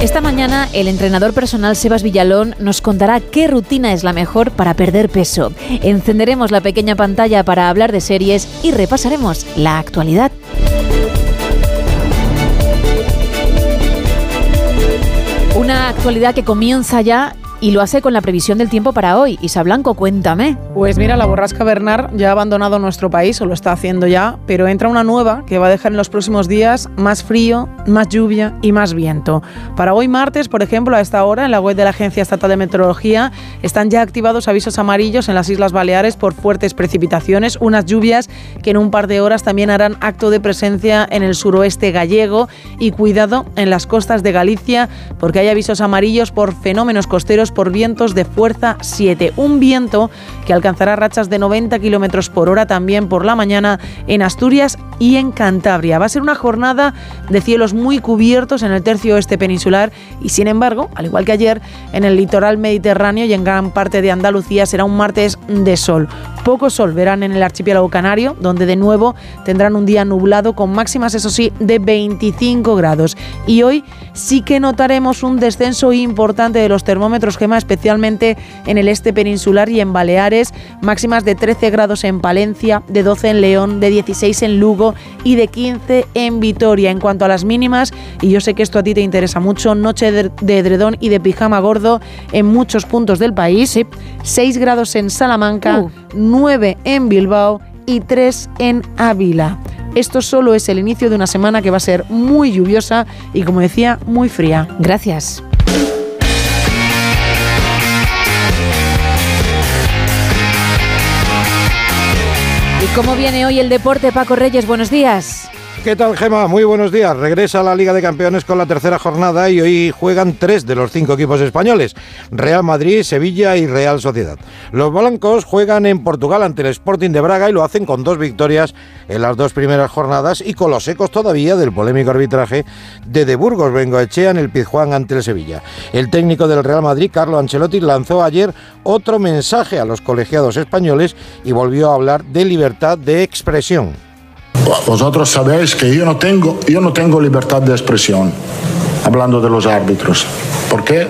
Esta mañana el entrenador personal Sebas Villalón nos contará qué rutina es la mejor para perder peso. Encenderemos la pequeña pantalla para hablar de series y repasaremos la actualidad. Una actualidad que comienza ya y lo hace con la previsión del tiempo para hoy. Isa Blanco, cuéntame. Pues mira, la borrasca Bernard ya ha abandonado nuestro país, o lo está haciendo ya, pero entra una nueva que va a dejar en los próximos días más frío, más lluvia y más viento. Para hoy martes, por ejemplo, a esta hora, en la web de la Agencia Estatal de Meteorología, están ya activados avisos amarillos en las Islas Baleares por fuertes precipitaciones, unas lluvias que en un par de horas también harán acto de presencia en el suroeste gallego y cuidado en las costas de Galicia, porque hay avisos amarillos por fenómenos costeros por vientos de fuerza 7. Un viento que alcanzará rachas de 90 kilómetros por hora también por la mañana en Asturias y en Cantabria. Va a ser una jornada de cielos muy cubiertos en el tercio oeste peninsular y, sin embargo, al igual que ayer, en el litoral mediterráneo y en gran parte de Andalucía será un martes de sol. Poco sol verán en el archipiélago canario, donde de nuevo tendrán un día nublado con máximas, eso sí, de 25 grados. Y hoy sí que notaremos un descenso importante de los termómetros Gema, especialmente en el este peninsular y en Baleares, máximas de 13 grados en Palencia, de 12 en León, de 16 en Lugo y de 15 en Vitoria. En cuanto a las mínimas, y yo sé que esto a ti te interesa mucho, noche de edredón y de pijama gordo en muchos puntos del país, 6 grados en Salamanca, 9 uh. en Bilbao y 3 en Ávila. Esto solo es el inicio de una semana que va a ser muy lluviosa y, como decía, muy fría. Gracias. ¿Cómo viene hoy el deporte, Paco Reyes? Buenos días. ¿Qué tal, Gema? Muy buenos días. Regresa a la Liga de Campeones con la tercera jornada y hoy juegan tres de los cinco equipos españoles, Real Madrid, Sevilla y Real Sociedad. Los blancos juegan en Portugal ante el Sporting de Braga y lo hacen con dos victorias en las dos primeras jornadas y con los ecos todavía del polémico arbitraje de De Burgos Bengoechea en el Pizjuán ante el Sevilla. El técnico del Real Madrid, Carlo Ancelotti, lanzó ayer otro mensaje a los colegiados españoles y volvió a hablar de libertad de expresión. Vosotros sabéis que yo no tengo, yo no tengo libertad de expresión hablando de los árbitros. ¿Por qué?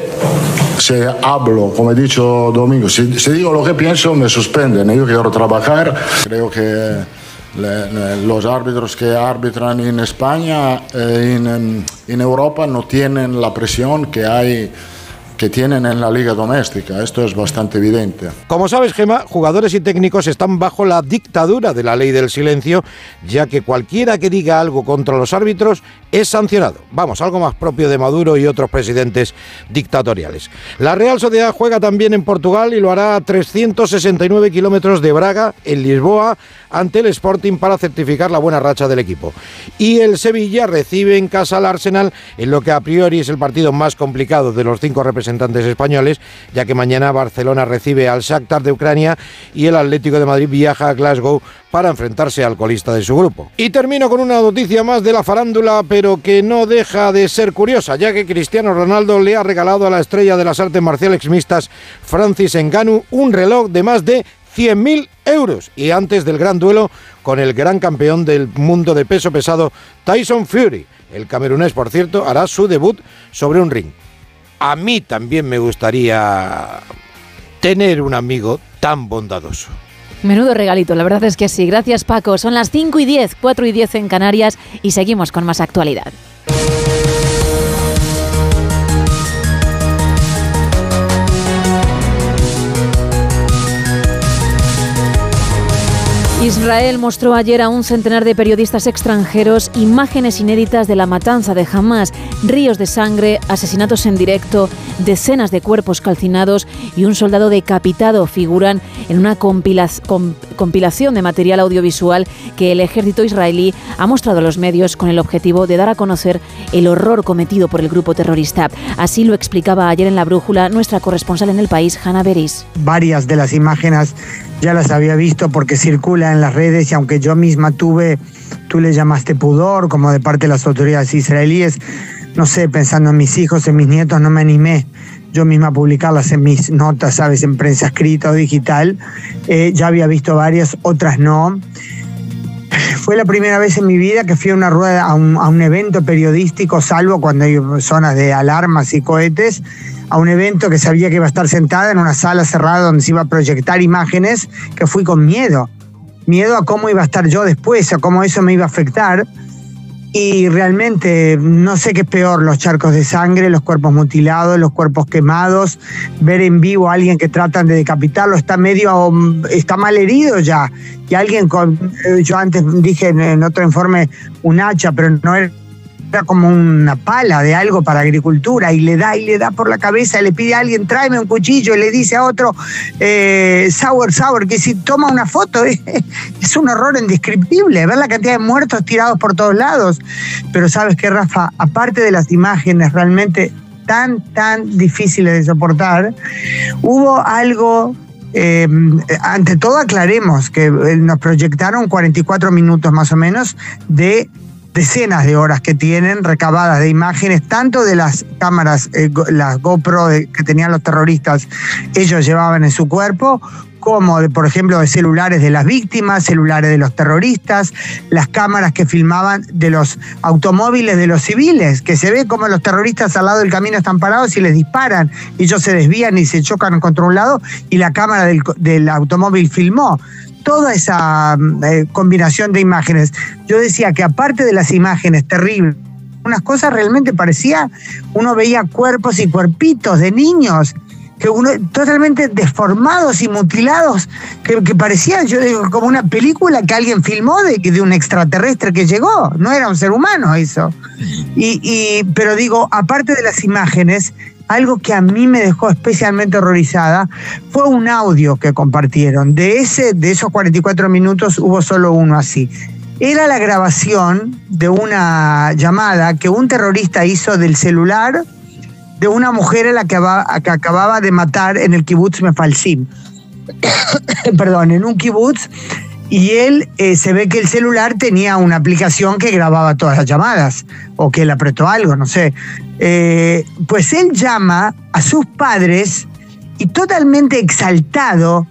Si hablo, como he dicho Domingo, si, digo lo que pienso, me suspenden. Yo quiero trabajar. Creo que los árbitros que arbitran en España, eh, en, en Europa, no tienen la presión que hay que tienen en la liga doméstica. Esto es bastante evidente. Como sabes, Gema, jugadores y técnicos están bajo la dictadura de la ley del silencio, ya que cualquiera que diga algo contra los árbitros es sancionado. Vamos, algo más propio de Maduro y otros presidentes dictatoriales. La Real Sociedad juega también en Portugal y lo hará a 369 kilómetros de Braga, en Lisboa, ante el Sporting para certificar la buena racha del equipo. Y el Sevilla recibe en casa al Arsenal en lo que a priori es el partido más complicado de los cinco representantes españoles, ya que mañana Barcelona recibe al Shakhtar de Ucrania y el Atlético de Madrid viaja a Glasgow para enfrentarse al colista de su grupo. Y termino con una noticia más de la farándula, pero que no deja de ser curiosa, ya que Cristiano Ronaldo le ha regalado a la estrella de las artes marciales mixtas, Francis Ngannou, un reloj de más de 100.000 euros. Y antes del gran duelo con el gran campeón del mundo de peso pesado, Tyson Fury. El camerunés, por cierto, hará su debut sobre un ring a mí también me gustaría tener un amigo tan bondadoso. Menudo regalito, la verdad es que sí. Gracias Paco. Son las 5 y 10, 4 y 10 en Canarias y seguimos con más actualidad. Israel mostró ayer a un centenar de periodistas extranjeros imágenes inéditas de la matanza de Hamas, ríos de sangre, asesinatos en directo, decenas de cuerpos calcinados y un soldado decapitado figuran en una compilación de material audiovisual que el ejército israelí ha mostrado a los medios con el objetivo de dar a conocer el horror cometido por el grupo terrorista. Así lo explicaba ayer en la brújula nuestra corresponsal en el país, Hanna Beris. Varias de las imágenes ya las había visto porque en las redes y aunque yo misma tuve, tú le llamaste pudor como de parte de las autoridades israelíes, no sé, pensando en mis hijos, en mis nietos, no me animé yo misma a publicarlas en mis notas, sabes, en prensa escrita o digital. Eh, ya había visto varias, otras no. Fue la primera vez en mi vida que fui a una rueda, a un, a un evento periodístico, salvo cuando hay zonas de alarmas y cohetes a un evento que sabía que iba a estar sentada en una sala cerrada donde se iba a proyectar imágenes, que fui con miedo. Miedo a cómo iba a estar yo después, a cómo eso me iba a afectar. Y realmente no sé qué es peor, los charcos de sangre, los cuerpos mutilados, los cuerpos quemados, ver en vivo a alguien que tratan de decapitarlo, está medio, está mal herido ya. Y alguien con, eh, yo antes dije en otro informe, un hacha, pero no era como una pala de algo para agricultura y le da y le da por la cabeza, le pide a alguien, tráeme un cuchillo, y le dice a otro, eh, sour, sour, que si toma una foto es un horror indescriptible, ver la cantidad de muertos tirados por todos lados. Pero sabes que, Rafa, aparte de las imágenes realmente tan, tan difíciles de soportar, hubo algo eh, ante todo aclaremos que eh, nos proyectaron 44 minutos más o menos de decenas de horas que tienen recabadas de imágenes, tanto de las cámaras, eh, las GoPro que tenían los terroristas, ellos llevaban en su cuerpo, como de, por ejemplo, de celulares de las víctimas, celulares de los terroristas, las cámaras que filmaban de los automóviles de los civiles, que se ve como los terroristas al lado del camino están parados y les disparan, ellos se desvían y se chocan contra un lado, y la cámara del, del automóvil filmó toda esa eh, combinación de imágenes. Yo decía que aparte de las imágenes terribles, unas cosas realmente parecía, uno veía cuerpos y cuerpitos de niños que uno totalmente deformados y mutilados, que, que parecía, yo digo, como una película que alguien filmó de, de un extraterrestre que llegó, no era un ser humano eso. Y, y, pero digo, aparte de las imágenes, algo que a mí me dejó especialmente horrorizada fue un audio que compartieron. De, ese, de esos 44 minutos hubo solo uno así. Era la grabación de una llamada que un terrorista hizo del celular de una mujer a la que, acababa de matar en el kibutz Mefalsim. Perdón, en un kibutz y él eh, se ve que el celular tenía una aplicación que grababa todas las llamadas o que él apretó algo, no sé. Eh, pues él llama a sus padres y totalmente exaltado,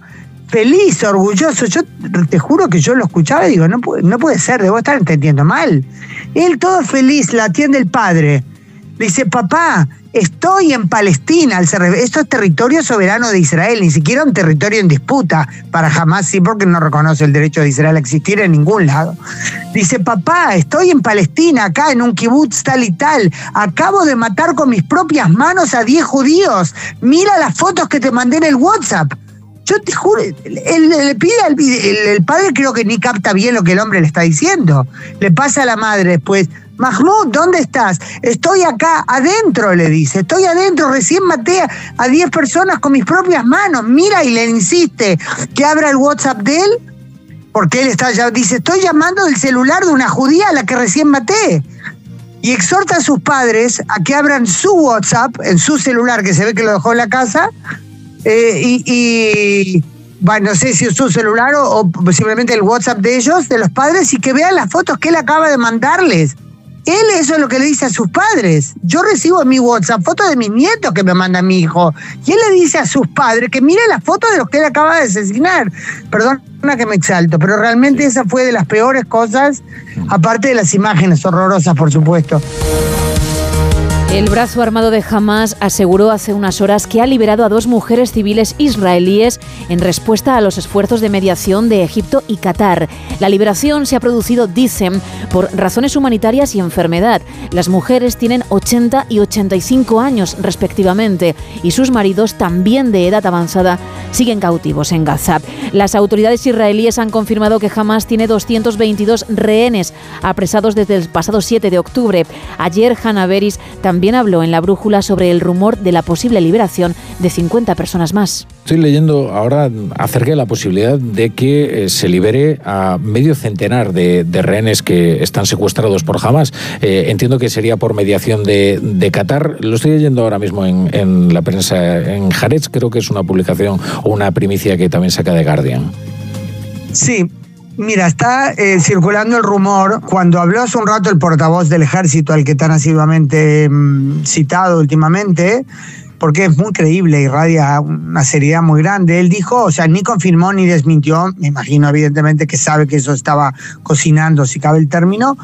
feliz, orgulloso. Yo te juro que yo lo escuchaba y digo, no, no puede ser, debo estar entendiendo mal. Él todo feliz, la atiende el padre. Le dice, papá, Estoy en Palestina, esto es territorio soberano de Israel, ni siquiera un territorio en disputa para jamás, sí, porque no reconoce el derecho de Israel a existir en ningún lado. Dice, papá, estoy en Palestina, acá en un kibutz tal y tal, acabo de matar con mis propias manos a 10 judíos, mira las fotos que te mandé en el WhatsApp. Yo te juro, le pide al el, padre creo que ni capta bien lo que el hombre le está diciendo. Le pasa a la madre después, Mahmoud, ¿dónde estás? Estoy acá adentro, le dice. Estoy adentro, recién maté a 10 personas con mis propias manos. Mira y le insiste que abra el WhatsApp de él, porque él está ya, dice, estoy llamando del celular de una judía a la que recién maté. Y exhorta a sus padres a que abran su WhatsApp en su celular, que se ve que lo dejó en la casa, eh, y, bueno, no sé si es su celular o, o, simplemente el WhatsApp de ellos, de los padres, y que vean las fotos que él acaba de mandarles. Él eso es lo que le dice a sus padres. Yo recibo en mi WhatsApp fotos de mis nietos que me manda mi hijo. Y él le dice a sus padres que mire las fotos de los que él acaba de asesinar. Perdona que me exalto, pero realmente esa fue de las peores cosas, aparte de las imágenes horrorosas, por supuesto. El brazo armado de Hamas aseguró hace unas horas que ha liberado a dos mujeres civiles israelíes en respuesta a los esfuerzos de mediación de Egipto y Qatar. La liberación se ha producido, dicen, por razones humanitarias y enfermedad. Las mujeres tienen 80 y 85 años respectivamente y sus maridos, también de edad avanzada, siguen cautivos en Gaza. Las autoridades israelíes han confirmado que Hamas tiene 222 rehenes apresados desde el pasado 7 de octubre. Ayer Hannah Beris también también habló en la brújula sobre el rumor de la posible liberación de 50 personas más. Estoy leyendo ahora acerca de la posibilidad de que eh, se libere a medio centenar de, rehenes que están secuestrados por Hamas. Eh, entiendo que sería por mediación de, Qatar. Lo estoy leyendo ahora mismo en, la prensa en Jarez. Creo que es una publicación o una primicia que también saca de Guardian. Sí, Mira, está eh, circulando el rumor, cuando habló hace un rato el portavoz del ejército, al que tan asiduamente mm, citado últimamente, porque es muy creíble, y irradia una seriedad muy grande. Él dijo, o sea, ni confirmó ni desmintió, me imagino evidentemente que sabe que eso estaba cocinando, si cabe el término.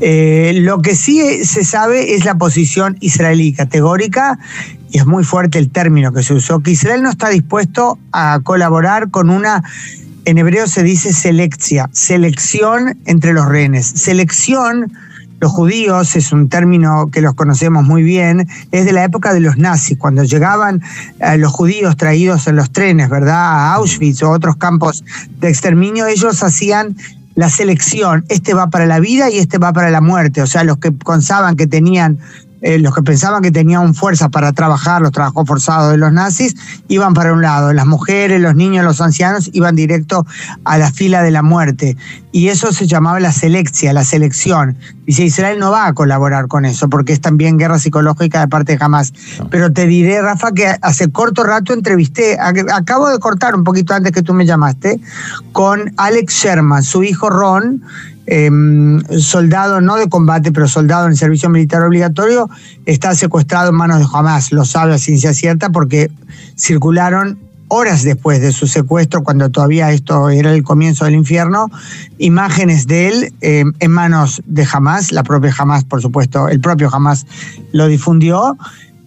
Eh, lo que sí se sabe es la posición israelí categórica, y es muy fuerte el término que se usó, que Israel no está dispuesto a colaborar con una en hebreo se dice seleccia, selección entre los rehenes. Selección, los judíos, es un término que los conocemos muy bien, es de la época de los nazis, cuando llegaban eh, los judíos traídos en los trenes, ¿verdad? A Auschwitz o otros campos de exterminio, ellos hacían la selección, este va para la vida y este va para la muerte, o sea, los que pensaban que tenían eh, los que pensaban que tenían fuerza para trabajar, los trabajos forzados de los nazis, iban para un lado. Las mujeres, los niños, los ancianos iban directo a la fila de la muerte. Y eso se llamaba la selección, la selección. Dice, Israel no va a colaborar con eso, porque es también guerra psicológica de parte de Hamas. Pero te diré, Rafa, que hace corto rato entrevisté, acabo de cortar un poquito antes que tú me llamaste, con Alex Sherman, su hijo Ron, Em, soldado no de combate, pero soldado en servicio militar obligatorio, está secuestrado en manos de Hamas. Lo sabe a ciencia cierta porque circularon horas después de su secuestro, cuando todavía esto era el comienzo del infierno, imágenes de él em, en manos de Hamas, la propia Hamas, por supuesto, el propio Hamas lo difundió.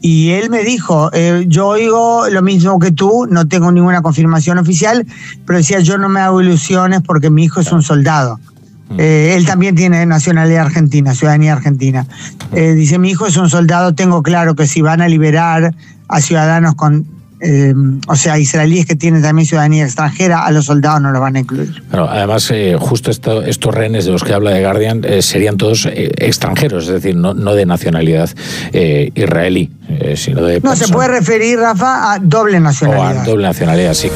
Y él me dijo, eh, yo oigo lo mismo que tú, no tengo ninguna confirmación oficial, pero decía, yo no me hago ilusiones porque mi hijo es un soldado. Mm. Eh, él también tiene nacionalidad argentina, ciudadanía argentina. Eh, dice, mi hijo es un soldado, tengo claro que si van a liberar a ciudadanos con, eh, o sea, israelíes que tienen también ciudadanía extranjera, a los soldados no lo van a incluir. Además, justo estos rehenes de los que habla de Guardian serían todos extranjeros, es decir, no, no de nacionalidad israelí, sino de... No, se puede referir, Rafa, a doble nacionalidad. O a doble nacionalidad, sí.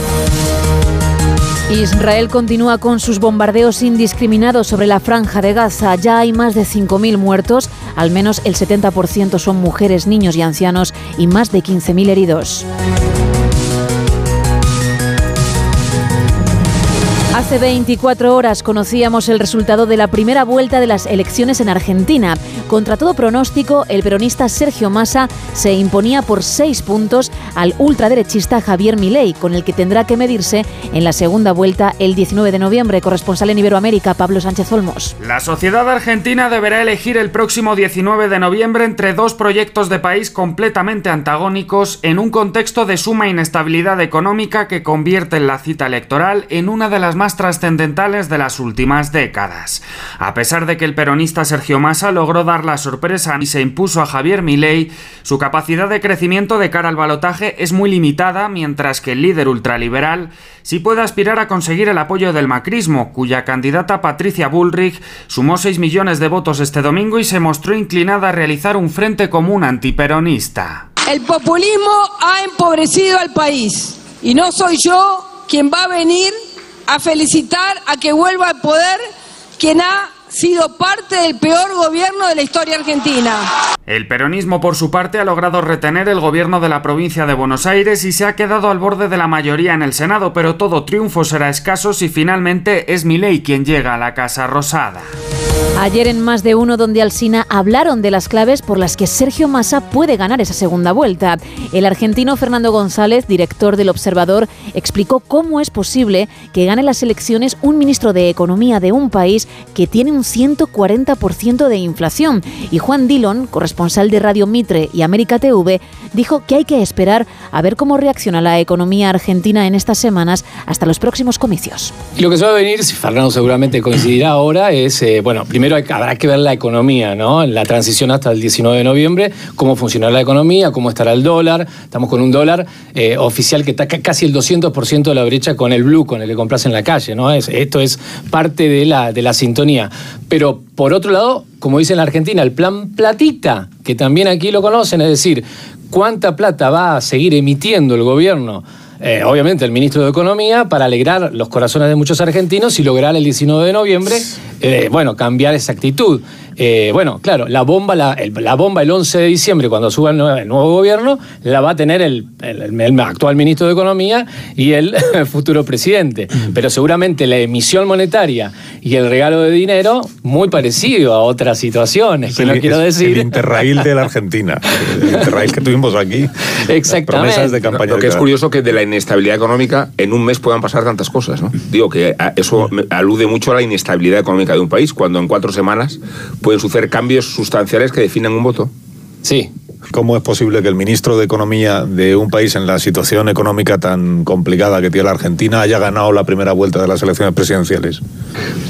Israel continúa con sus bombardeos indiscriminados sobre la franja de Gaza. Ya hay más de 5.000 muertos, al menos el 70% son mujeres, niños y ancianos y más de 15.000 heridos. Hace 24 horas conocíamos el resultado de la primera vuelta de las elecciones en Argentina. Contra todo pronóstico, el peronista Sergio Massa se imponía por seis puntos al ultraderechista Javier Milei, con el que tendrá que medirse en la segunda vuelta el 19 de noviembre. Corresponsal en Iberoamérica, Pablo Sánchez Olmos. La sociedad argentina deberá elegir el próximo 19 de noviembre entre dos proyectos de país completamente antagónicos en un contexto de suma inestabilidad económica que convierte la cita electoral en una de las más trascendentales de las últimas décadas. A pesar de que el peronista Sergio Massa logró dar la sorpresa y se impuso a Javier Milei, su capacidad de crecimiento de cara al balotaje es muy limitada, mientras que el líder ultraliberal sí puede aspirar a conseguir el apoyo del macrismo, cuya candidata Patricia Bullrich sumó 6 millones de votos este domingo y se mostró inclinada a realizar un frente común antiperonista. El populismo ha empobrecido al país y no soy yo quien va a venir a felicitar a que vuelva al poder quien ha sido parte del peor gobierno de la historia argentina. El peronismo, por su parte, ha logrado retener el gobierno de la provincia de Buenos Aires y se ha quedado al borde de la mayoría en el Senado, pero todo triunfo será escaso si finalmente es Milei quien llega a la Casa Rosada. Ayer en más de uno donde Alsina hablaron de las claves por las que Sergio Massa puede ganar esa segunda vuelta. El argentino Fernando González, director del Observador, explicó cómo es posible que gane las elecciones un ministro de Economía de un país que tiene un 140% de inflación. Y Juan Dillon, corresponsal de Radio Mitre y América TV, dijo que hay que esperar a ver cómo reacciona la economía argentina en estas semanas hasta los próximos comicios. Lo que se venir, si Fernando seguramente coincidirá ahora, es, eh, bueno, primero habrá que ver la economía, ¿no? La transición hasta el 19 de noviembre, cómo funcionará la economía, cómo estará el dólar. Estamos con un dólar eh, oficial que está casi el 200% de la brecha con el blue, con el que compras en la calle, ¿no? Es, esto es parte de la, de la sintonía. Pero por otro lado, como dice en la Argentina, el plan platita, que también aquí lo conocen, es decir, cuánta plata va a seguir emitiendo el gobierno eh, obviamente el ministro de Economía, para alegrar los corazones de muchos argentinos y lograr el 19 de noviembre, eh, bueno, cambiar esa actitud. Eh, bueno, claro, la bomba, la, bomba el 11 de diciembre, cuando suba el nuevo, gobierno, la va a tener el, actual ministro de Economía y el futuro presidente. Pero seguramente la emisión monetaria y el regalo de dinero, muy parecido a otras situaciones, que no quiero decir. El Interrail de la Argentina, el Interrail que tuvimos aquí. Exactamente. Promesas de campaña. Lo que es curioso que de la inestabilidad económica en un mes puedan pasar tantas cosas, ¿no? Digo que eso alude mucho a la inestabilidad económica de un país, cuando en cuatro semanas pueden suceder cambios sustanciales que definan un voto. Sí. ¿Cómo es posible que el ministro de Economía de un país en la situación económica tan complicada que tiene la Argentina haya ganado la primera vuelta de las elecciones presidenciales?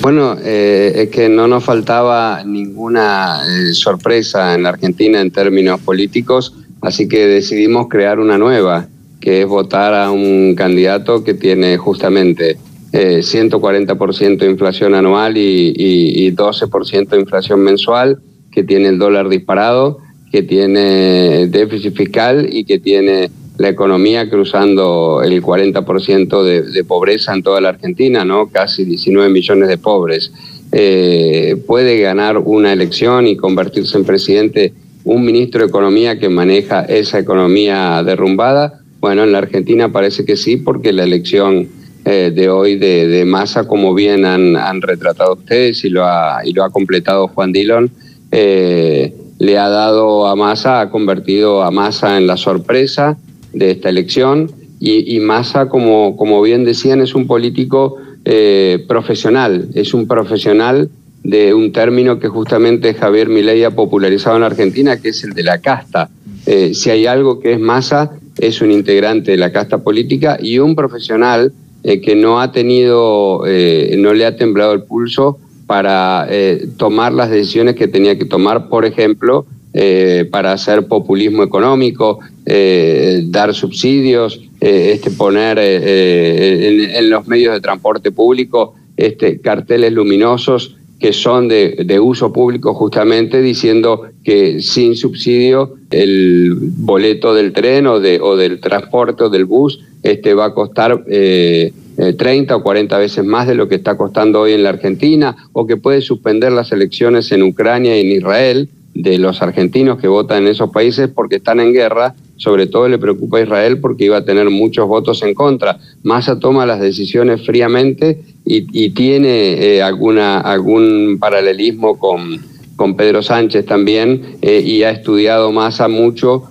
Bueno, eh, es que no nos faltaba ninguna eh, sorpresa en la Argentina en términos políticos, así que decidimos crear una nueva, que es votar a un candidato que tiene justamente 140% eh, de inflación anual y, y, 12% de inflación mensual, que tiene el dólar disparado, que tiene déficit fiscal y que tiene la economía cruzando el 40% de, de pobreza en toda la Argentina, ¿no? Casi 19 millones de pobres. Eh, puede ganar una elección y convertirse en presidente un ministro de Economía que maneja esa economía derrumbada. Bueno, en la Argentina parece que sí, porque la elección eh, de hoy de, de, Massa, como bien han, retratado ustedes y lo ha, y lo ha completado Juan Dillon, eh, le ha dado a Massa, ha convertido a Massa en la sorpresa de esta elección y, y Massa, como, como bien decían, es un político eh, profesional, es un profesional de un término que justamente Javier Milei ha popularizado en Argentina, que es el de la casta. si hay algo que es Massa, es un integrante de la casta política y un profesional eh, que no ha tenido, eh, no le ha temblado el pulso para eh, tomar las decisiones que tenía que tomar, por ejemplo, para hacer populismo económico, dar subsidios, este, poner en, los medios de transporte público este, carteles luminosos que son de, de, uso público justamente diciendo que sin subsidio el boleto del tren o, de, o del transporte o del bus este, va a costar eh, 30 eh, o 40 veces más de lo que está costando hoy en la Argentina, o que puede suspender las elecciones en Ucrania y en Israel de los argentinos que votan en esos países porque están en guerra. Sobre todo le preocupa a Israel porque iba a tener muchos votos en contra. Massa toma las decisiones fríamente y, tiene eh, alguna, algún paralelismo con, con Pedro Sánchez también eh, y ha estudiado Massa mucho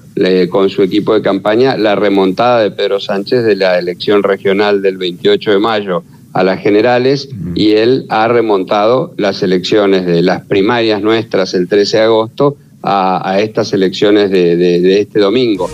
con su equipo de campaña la remontada de Pedro Sánchez de la elección regional del 28 de mayo a las generales y él ha remontado las elecciones de las primarias nuestras el 13 de agosto a, estas elecciones de este domingo.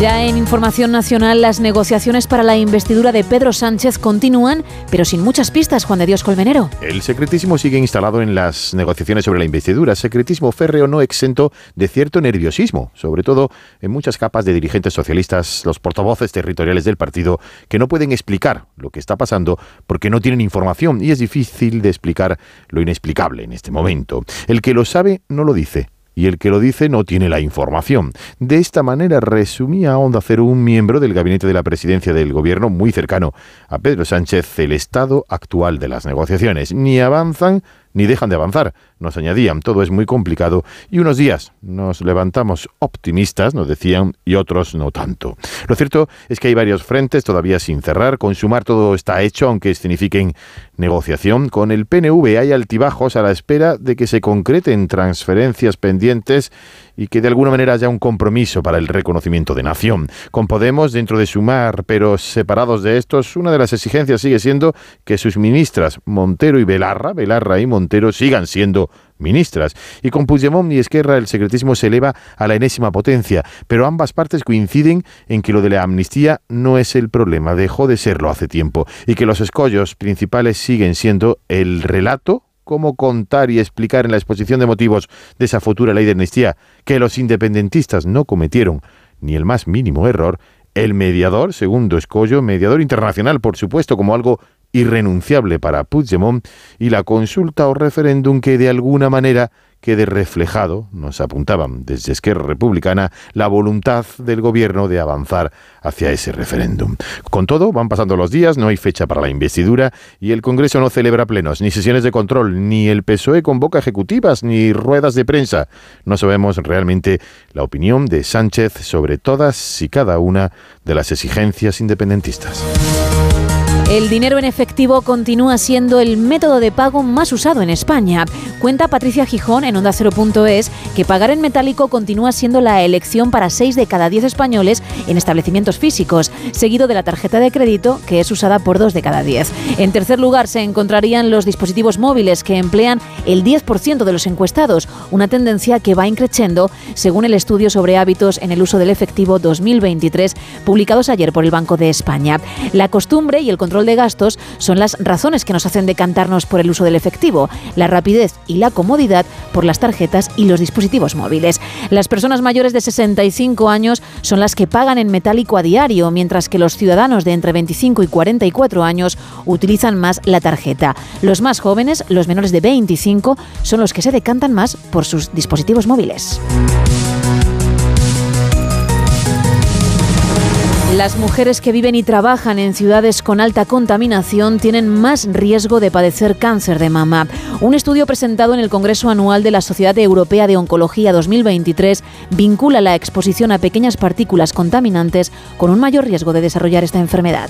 Ya en Información Nacional, las negociaciones para la investidura de Pedro Sánchez continúan, pero sin muchas pistas, Juan de Dios Colmenero. El secretismo sigue instalado en las negociaciones sobre la investidura, secretismo férreo no exento de cierto nerviosismo, sobre todo en muchas capas de dirigentes socialistas, los portavoces territoriales del partido, que no pueden explicar lo que está pasando porque no tienen información y es difícil de explicar lo inexplicable en este momento. El que lo sabe no lo dice y el que lo dice no tiene la información. De esta manera resumía Onda Cero un miembro del gabinete de la presidencia del gobierno muy cercano a Pedro Sánchez el estado actual de las negociaciones. Ni avanzan ni dejan de avanzar. Nos añadían, todo es muy complicado y unos días nos levantamos optimistas, nos decían, y otros no tanto. Lo cierto es que hay varios frentes todavía sin cerrar. Consumar todo está hecho, aunque signifiquen negociación. Con el PNV hay altibajos a la espera de que se concreten transferencias pendientes y que de alguna manera haya un compromiso para el reconocimiento de nación. Con Podemos dentro de Sumar, pero separados de estos, una de las exigencias sigue siendo que sus ministras Montero y Belarra, Belarra y Montero sigan siendo ministras. Y con Puigdemont y Esquerra el secretismo se eleva a la enésima potencia, pero ambas partes coinciden en que lo de la amnistía no es el problema, dejó de serlo hace tiempo, y que los escollos principales siguen siendo el relato cómo contar y explicar en la exposición de motivos de esa futura ley de amnistía que los independentistas no cometieron ni el más mínimo error, el mediador, segundo escollo, mediador internacional, por supuesto, como algo irrenunciable para Puigdemont, y la consulta o referéndum que de alguna manera quede reflejado, nos apuntaban desde Esquerra Republicana, la voluntad del gobierno de avanzar hacia ese referéndum. Con todo, van pasando los días, no hay fecha para la investidura y el Congreso no celebra plenos, ni sesiones de control, ni el PSOE convoca ejecutivas, ni ruedas de prensa. No sabemos realmente la opinión de Sánchez sobre todas y cada una de las exigencias independentistas. El dinero en efectivo continúa siendo el método de pago más usado en España. Cuenta Patricia Gijón en Onda 0.es que pagar en metálico continúa siendo la elección para 6 de cada 10 españoles en establecimientos físicos, seguido de la tarjeta de crédito, que es usada por 2 de cada 10. En tercer lugar se encontrarían los dispositivos móviles, que emplean el 10% de los encuestados, una tendencia que va increciendo según el estudio sobre hábitos en el uso del efectivo 2023 publicados ayer por el Banco de España. La costumbre y el control de gastos son las razones que nos hacen decantarnos por el uso del efectivo, la rapidez y la comodidad por las tarjetas y los dispositivos móviles. Las personas mayores de 65 años son las que pagan en metálico a diario, mientras que los ciudadanos de entre 25 y 44 años utilizan más la tarjeta. Los más jóvenes, los menores de 25, son los que se decantan más por sus dispositivos móviles. Las mujeres que viven y trabajan en ciudades con alta contaminación tienen más riesgo de padecer cáncer de mama. Un estudio presentado en el Congreso Anual de la Sociedad Europea de Oncología 2023 vincula la exposición a pequeñas partículas contaminantes con un mayor riesgo de desarrollar esta enfermedad.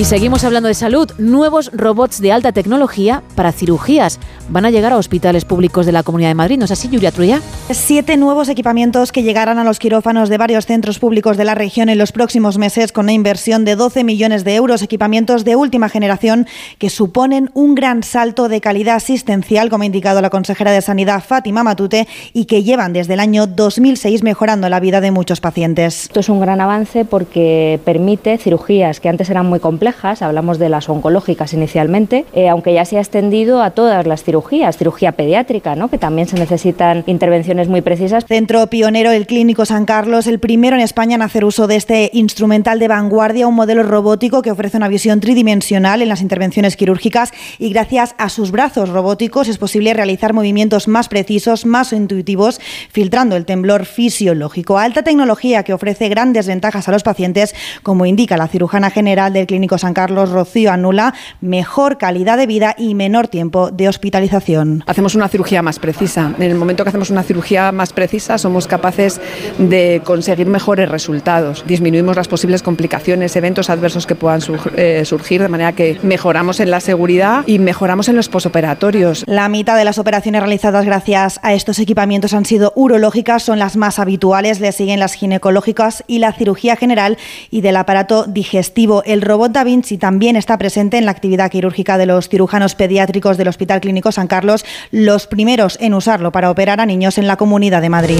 Y seguimos hablando de salud. Nuevos robots de alta tecnología para cirugías van a llegar a hospitales públicos de la Comunidad de Madrid. ¿No es así, Yuria Truya? Siete nuevos equipamientos que llegarán a los quirófanos de varios centros públicos de la región en los próximos meses con una inversión de 12 millones de euros. Equipamientos de última generación que suponen un gran salto de calidad asistencial, como ha indicado la consejera de Sanidad, Fátima Matute, y que llevan desde el año 2006 mejorando la vida de muchos pacientes. Esto es un gran avance porque permite cirugías que antes eran muy complejas hablamos de las oncológicas inicialmente, eh, aunque ya se ha extendido a todas las cirugías, cirugía pediátrica, ¿no? que también se necesitan intervenciones muy precisas. Centro pionero el Clínico San Carlos, el primero en España en hacer uso de este instrumental de vanguardia, un modelo robótico que ofrece una visión tridimensional en las intervenciones quirúrgicas y gracias a sus brazos robóticos es posible realizar movimientos más precisos, más intuitivos, filtrando el temblor fisiológico. Alta tecnología que ofrece grandes ventajas a los pacientes, como indica la cirujana general del Clínico San Carlos Rocío Anula, mejor calidad de vida y menor tiempo de hospitalización. Hacemos una cirugía más precisa. En el momento que hacemos una cirugía más precisa somos capaces de conseguir mejores resultados. Disminuimos las posibles complicaciones, eventos adversos que puedan eh, surgir, de manera que mejoramos en la seguridad y mejoramos en los posoperatorios. La mitad de las operaciones realizadas gracias a estos equipamientos han sido urológicas, son las más habituales, le siguen las ginecológicas y la cirugía general y del aparato digestivo. El robot David Vinci también está presente en la actividad quirúrgica de los cirujanos pediátricos del Hospital Clínico San Carlos, los primeros en usarlo para operar a niños en la Comunidad de Madrid.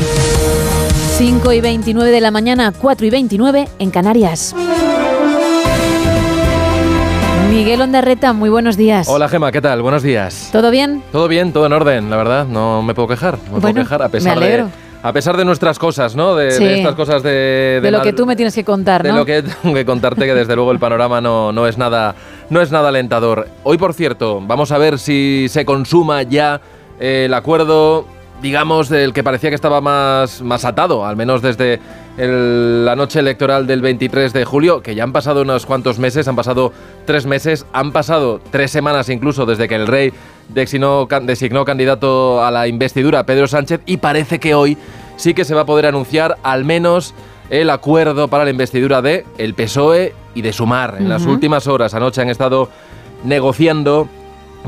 5 y 29 de la mañana, 4 y 29 en Canarias. Miguel Ondarreta, muy buenos días. Hola Gema, ¿qué tal? Buenos días. ¿Todo bien? Todo bien, todo en orden, la verdad. No me puedo quejar. No me puedo quejar a pesar de a pesar de nuestras cosas, ¿no? De, estas cosas de... De, lo que tú me tienes que contar, ¿no? De lo que tengo que contarte, que desde luego el panorama no, no, es nada, no es nada alentador. Hoy, por cierto, vamos a ver si se consuma ya el acuerdo digamos, del que parecía que estaba más, más atado, al menos desde la noche electoral del 23 de julio, que ya han pasado unos cuantos meses, han pasado tres meses, han pasado tres semanas incluso desde que el rey designó, designó candidato a la investidura Pedro Sánchez y parece que hoy sí que se va a poder anunciar al menos el acuerdo para la investidura de el PSOE y de Sumar. En las últimas horas, anoche han estado negociando,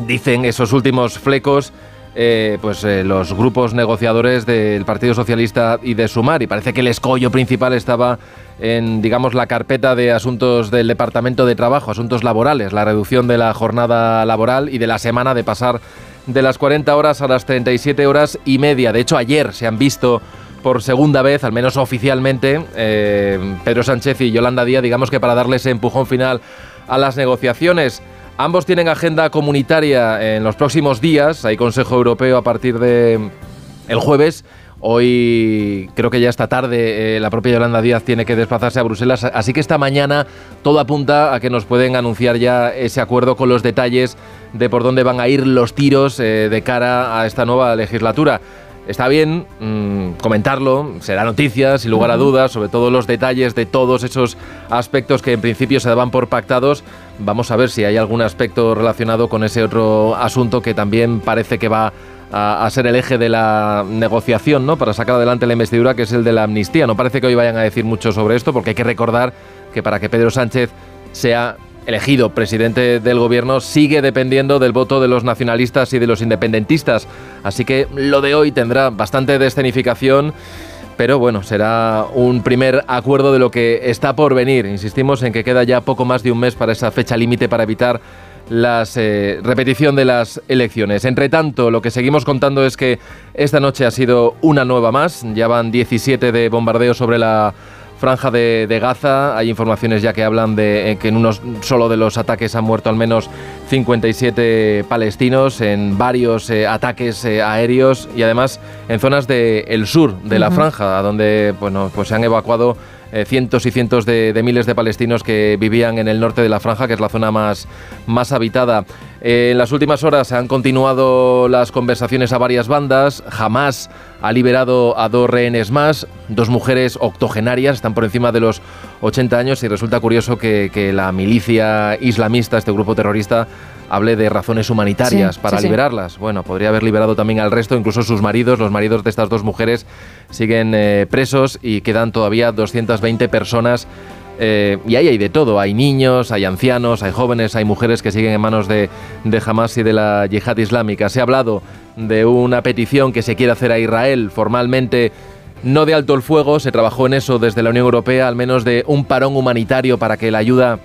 dicen esos últimos flecos, eh, pues eh, los grupos negociadores del Partido Socialista y de Sumar y parece que el escollo principal estaba en digamos la carpeta de asuntos del Departamento de Trabajo, asuntos laborales, la reducción de la jornada laboral y de la semana de pasar de las 40 horas a las 37 horas y media. De hecho, ayer se han visto por segunda vez, al menos oficialmente, eh, Pedro Sánchez y Yolanda Díaz, digamos que para darle ese empujón final a las negociaciones. Ambos tienen agenda comunitaria en los próximos días. Hay Consejo Europeo a partir de el jueves. Hoy creo que ya esta tarde eh, la propia Yolanda Díaz tiene que desplazarse a Bruselas, así que esta mañana todo apunta a que nos pueden anunciar ya ese acuerdo con los detalles de por dónde van a ir los tiros eh, de cara a esta nueva legislatura. Está bien mm, comentarlo, será noticia, sin lugar a dudas, sobre todo los detalles de todos esos aspectos que en principio se daban por pactados. Vamos a ver si hay algún aspecto relacionado con ese otro asunto que también parece que va a, ser el eje de la negociación, ¿no? Para sacar adelante la investidura, que es el de la amnistía. No parece que hoy vayan a decir mucho sobre esto, porque hay que recordar que para que Pedro Sánchez sea elegido presidente del gobierno sigue dependiendo del voto de los nacionalistas y de los independentistas. Así que lo de hoy tendrá bastante de escenificación. Pero bueno, será un primer acuerdo de lo que está por venir. Insistimos en que queda ya poco más de un mes para esa fecha límite para evitar la eh, repetición de las elecciones. Entre tanto, lo que seguimos contando es que esta noche ha sido una nueva más. Ya van 17 de bombardeo sobre la franja de, Gaza. Hay informaciones ya que hablan de eh, que en uno solo de los ataques han muerto al menos 57 palestinos en varios eh, ataques eh, aéreos y además en zonas del sur de la franja, donde bueno, pues se han evacuado cientos y cientos de, miles de palestinos que vivían en el norte de la franja, que es la zona más, más habitada. En las últimas horas han continuado las conversaciones a varias bandas. Jamás ha liberado a dos rehenes más, dos mujeres octogenarias, están por encima de los 80 años y resulta curioso que, la milicia islamista, este grupo terrorista, hable de razones humanitarias para liberarlas. Bueno, podría haber liberado también al resto, incluso sus maridos, los maridos de estas dos mujeres siguen eh, presos y quedan todavía 220 personas eh, y ahí hay de todo, hay niños, hay ancianos, hay jóvenes, hay mujeres que siguen en manos de, de Hamas y de la yihad islámica. Se ha hablado de una petición que se quiere hacer a Israel formalmente no de alto el fuego, se trabajó en eso desde la Unión Europea, al menos de un parón humanitario para que la ayuda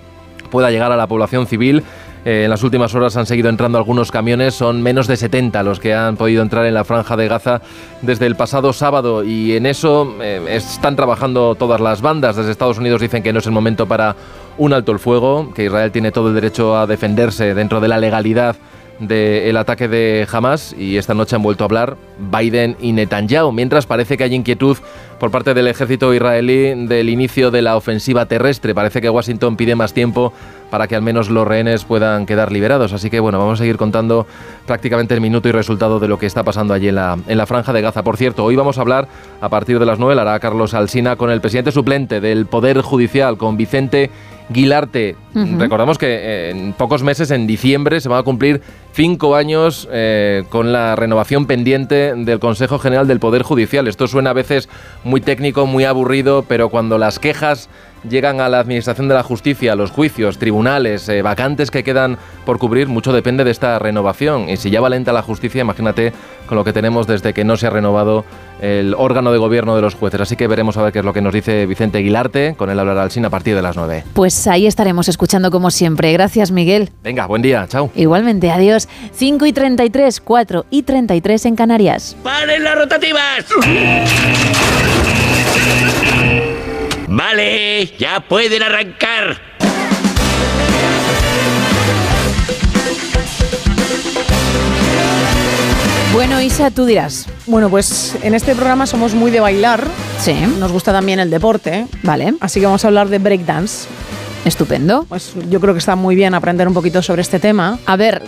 pueda llegar a la población civil. Eh, en las últimas horas han seguido entrando algunos camiones, son menos de 70 los que han podido entrar en la franja de Gaza desde el pasado sábado y en eso eh, están trabajando todas las bandas. Desde Estados Unidos dicen que no es el momento para un alto el fuego, que Israel tiene todo el derecho a defenderse dentro de la legalidad del ataque de Hamas y esta noche han vuelto a hablar Biden y Netanyahu, mientras parece que hay inquietud por parte del ejército israelí del inicio de la ofensiva terrestre. Parece que Washington pide más tiempo para que al menos los rehenes puedan quedar liberados. Así que bueno, vamos a seguir contando prácticamente el minuto y resultado de lo que está pasando allí en la, en la franja de Gaza. Por cierto, hoy vamos a hablar a partir de las 9, la hará Carlos Alsina con el presidente suplente del Poder Judicial, con Vicente Guilarte. Recordamos que eh, en pocos meses, en diciembre, se van a cumplir cinco años eh, con la renovación pendiente del Consejo General del Poder Judicial. Esto suena a veces muy técnico, muy aburrido, pero cuando las quejas llegan a la Administración de la Justicia, los juicios, tribunales, eh, vacantes que quedan por cubrir, mucho depende de esta renovación. Y si ya va lenta la justicia, imagínate con lo que tenemos desde que no se ha renovado el órgano de gobierno de los jueces. Así que veremos a ver qué es lo que nos dice Vicente Aguilarte, con él hablará al SIN a partir de las 9. Pues ahí estaremos escuchando como siempre. Gracias, Miguel. Venga, buen día, chao. Igualmente, adiós. 5 y 33, 4 y 33 en Canarias. ¡Paren las rotativas! Vale, ya pueden arrancar. Bueno, Isa, tú dirás. Bueno, pues en este programa somos muy de bailar. Sí. Nos gusta también el deporte. Vale. Así que vamos a hablar de breakdance. Estupendo. Pues yo creo que está muy bien aprender un poquito sobre este tema. A ver,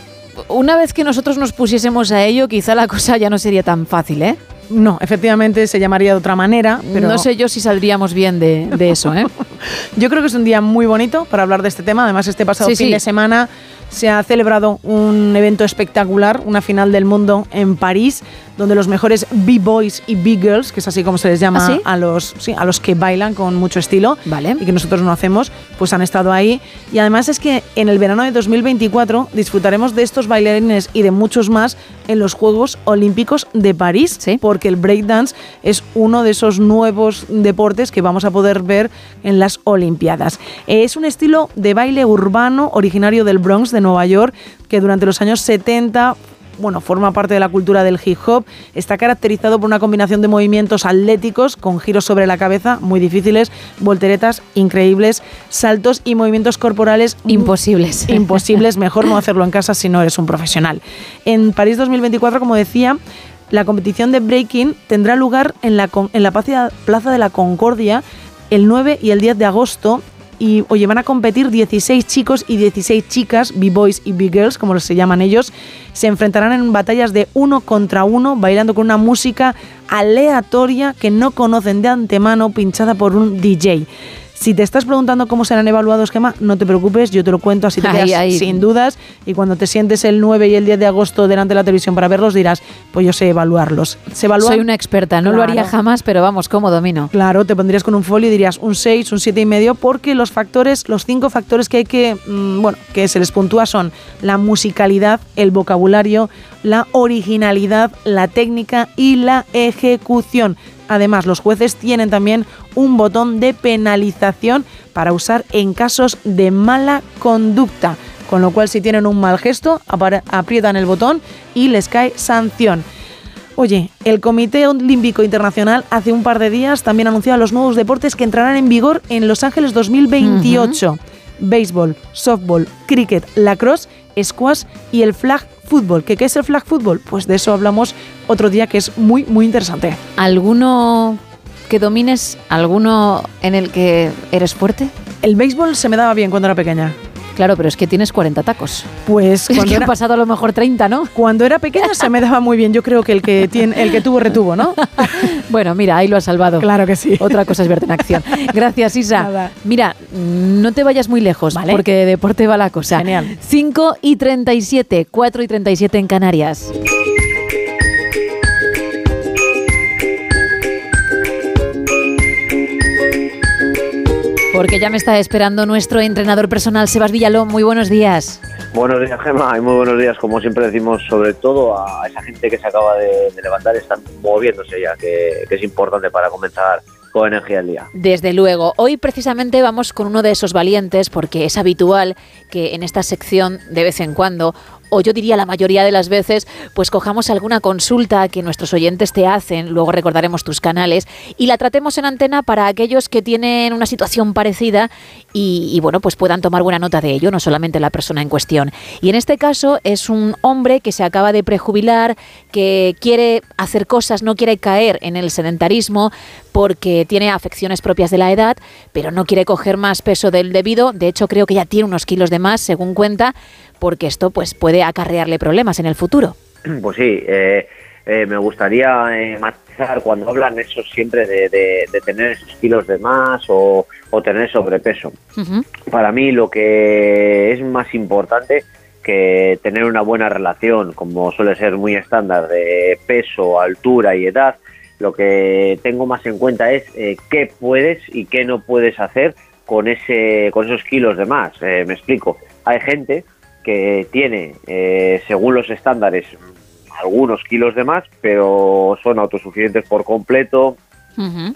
una vez que nosotros nos pusiésemos a ello, quizá la cosa ya no sería tan fácil, ¿eh? No, efectivamente se llamaría de otra manera, pero No sé yo si saldríamos bien de, de eso, ¿eh? Yo creo que es un día muy bonito para hablar de este tema. Además, este pasado Sí, fin sí. de semana se ha celebrado un evento espectacular, una final del mundo en París, donde los mejores B-boys y B-girls, que es así como se les llama ¿Ah, sí? a los sí, a los que bailan con mucho estilo y que nosotros no hacemos, pues han estado ahí. Y además es que en el verano de 2024 disfrutaremos de estos bailarines y de muchos más en los Juegos Olímpicos de París, porque el breakdance es uno de esos nuevos deportes que vamos a poder ver en las Olimpiadas. Es un estilo de baile urbano originario del Bronx de Nueva York que durante los años 70 bueno, forma parte de la cultura del hip hop, está caracterizado por una combinación de movimientos atléticos con giros sobre la cabeza muy difíciles, volteretas increíbles, saltos y movimientos corporales imposibles. Imposibles, mejor no hacerlo en casa si no eres un profesional. En París 2024, como decía, la competición de breaking tendrá lugar en la, en la Plaza de la Concordia el 9 y el 10 de agosto. Y oye, van a competir 16 chicos y 16 chicas, B-boys y B-girls, como se llaman ellos. Se enfrentarán en batallas de uno contra uno, bailando con una música aleatoria que no conocen de antemano, pinchada por un DJ. Si te estás preguntando cómo serán evaluados, Gemma, no te preocupes, yo te lo cuento, así te Ahí, quedas ahí. sin dudas. Y cuando te sientes el 9 y el 10 de agosto delante de la televisión para verlos, dirás, pues yo sé evaluarlos. Se evalúan Soy una experta, no lo haría jamás, pero vamos, ¿cómo domino? Claro, te pondrías con un folio y dirías un 6, un siete y medio, porque los factores, los cinco factores que hay que, mm, bueno, que se les puntúa son la musicalidad, el vocabulario, la originalidad, la técnica y la ejecución. Además, los jueces tienen también un botón de penalización para usar en casos de mala conducta. Con lo cual, si tienen un mal gesto, aprietan el botón y les cae sanción. Oye, el Comité Olímpico Internacional hace un par de días también anunció los nuevos deportes que entrarán en vigor en Los Ángeles 2028. Béisbol, softball, cricket, lacrosse, squash y el flag fútbol. ¿Qué, ¿Qué es el flag fútbol? Pues de eso hablamos otro día que es muy, muy interesante. ¿Alguno que domines? ¿Alguno en el que eres fuerte? El béisbol se me daba bien cuando era pequeña. Claro, pero es que tienes 40 tacos. Pues Es cuando que han era, pasado a lo mejor 30, ¿no? cuando era pequeña se me daba muy bien. Yo creo que el que, tiene, el que tuvo, retuvo, ¿no? Bueno, mira, ahí lo has salvado. Claro que sí. Otra cosa es verte en acción. Gracias, Isa. Nada. Mira, no te vayas muy lejos, Vale. porque de deporte va la cosa. Genial. 5 y 37, 4 y 37 en Canarias. Porque ya me está esperando nuestro entrenador personal, Sebas Villalón. Muy buenos días. Buenos días, Gemma, y muy buenos días, como siempre decimos, sobre todo a esa gente que se acaba de, de levantar, están moviéndose ya, que, que es importante para comenzar con energía el día. Desde luego. Hoy precisamente vamos con uno de esos valientes porque es habitual que en esta sección de vez en cuando o yo diría la mayoría de las veces, pues cojamos alguna consulta que nuestros oyentes te hacen, luego recordaremos tus canales, y la tratemos en antena para aquellos que tienen una situación parecida y, bueno, pues puedan tomar buena nota de ello, no solamente la persona en cuestión. Y en este caso es un hombre que se acaba de prejubilar, que quiere hacer cosas, no quiere caer en el sedentarismo porque tiene afecciones propias de la edad, pero no quiere coger más peso del debido, de hecho creo que ya tiene unos kilos de más, según cuenta, porque esto pues puede acarrearle problemas en el futuro. Pues sí, eh, eh, me gustaría eh, matizar cuando hablan eso siempre de, de- de tener esos kilos de más o, o tener sobrepeso. Para mí lo que es más importante que tener una buena relación, como suele ser muy estándar, de peso, altura y edad, lo que tengo más en cuenta es eh, qué puedes y qué no puedes hacer con ese con esos kilos de más. Eh, me explico. Hay gente que tiene, eh, según los estándares, algunos kilos de más, pero son autosuficientes por completo,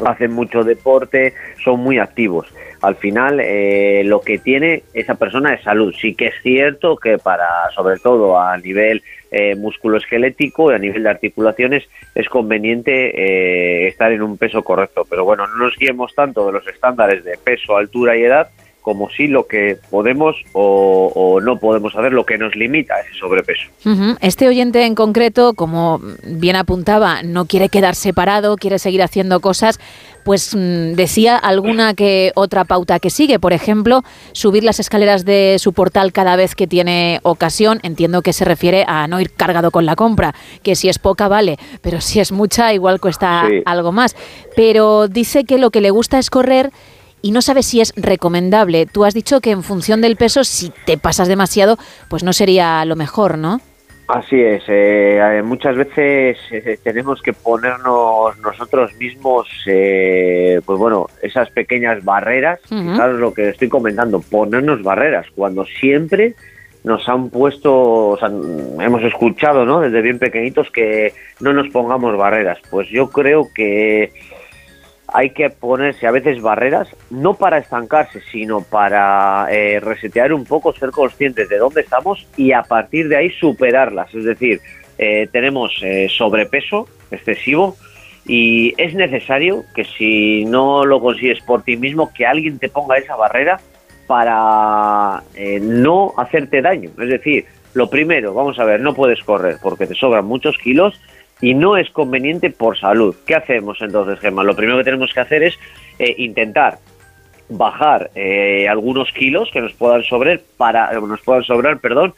hacen mucho deporte, son muy activos. Al final, eh, lo que tiene esa persona es salud. Sí que es cierto que para, sobre todo a nivel eh, musculoesquelético y a nivel de articulaciones, es conveniente eh, estar en un peso correcto. Pero bueno, no nos guiemos tanto de los estándares de peso, altura y edad, como si lo que podemos o, o no podemos hacer, lo que nos limita ese sobrepeso. Este oyente en concreto, como bien apuntaba, no quiere quedar separado, quiere seguir haciendo cosas, pues mm, decía alguna que otra pauta que sigue, por ejemplo, subir las escaleras de su portal cada vez que tiene ocasión, entiendo que se refiere a no ir cargado con la compra, que si es poca vale, pero si es mucha igual cuesta Sí. algo más. Pero dice que lo que le gusta es correr y no sabe si es recomendable. Tú has dicho que en función del peso, si te pasas demasiado, pues no sería lo mejor, ¿no? Así es, eh, eh, muchas veces eh, tenemos que ponernos nosotros mismos, eh, pues bueno, esas pequeñas barreras, fijaros lo que estoy comentando, ponernos barreras, cuando siempre nos han puesto, o sea, hemos escuchado, ¿no? Desde bien pequeñitos que no nos pongamos barreras. Pues yo creo que hay que ponerse a veces barreras, no para estancarse, sino para eh, resetear un poco, ser conscientes de dónde estamos y a partir de ahí superarlas. Es decir, eh, tenemos eh, sobrepeso excesivo y es necesario que si no lo consigues por ti mismo, que alguien te ponga esa barrera para eh, no hacerte daño. Es decir, lo primero, vamos a ver, no puedes correr porque te sobran muchos kilos y no es conveniente por salud. ¿Qué hacemos entonces, Gemma? Lo primero que tenemos que hacer es eh, intentar bajar eh, algunos kilos que nos puedan sobrar para eh, nos puedan sobrar, perdón,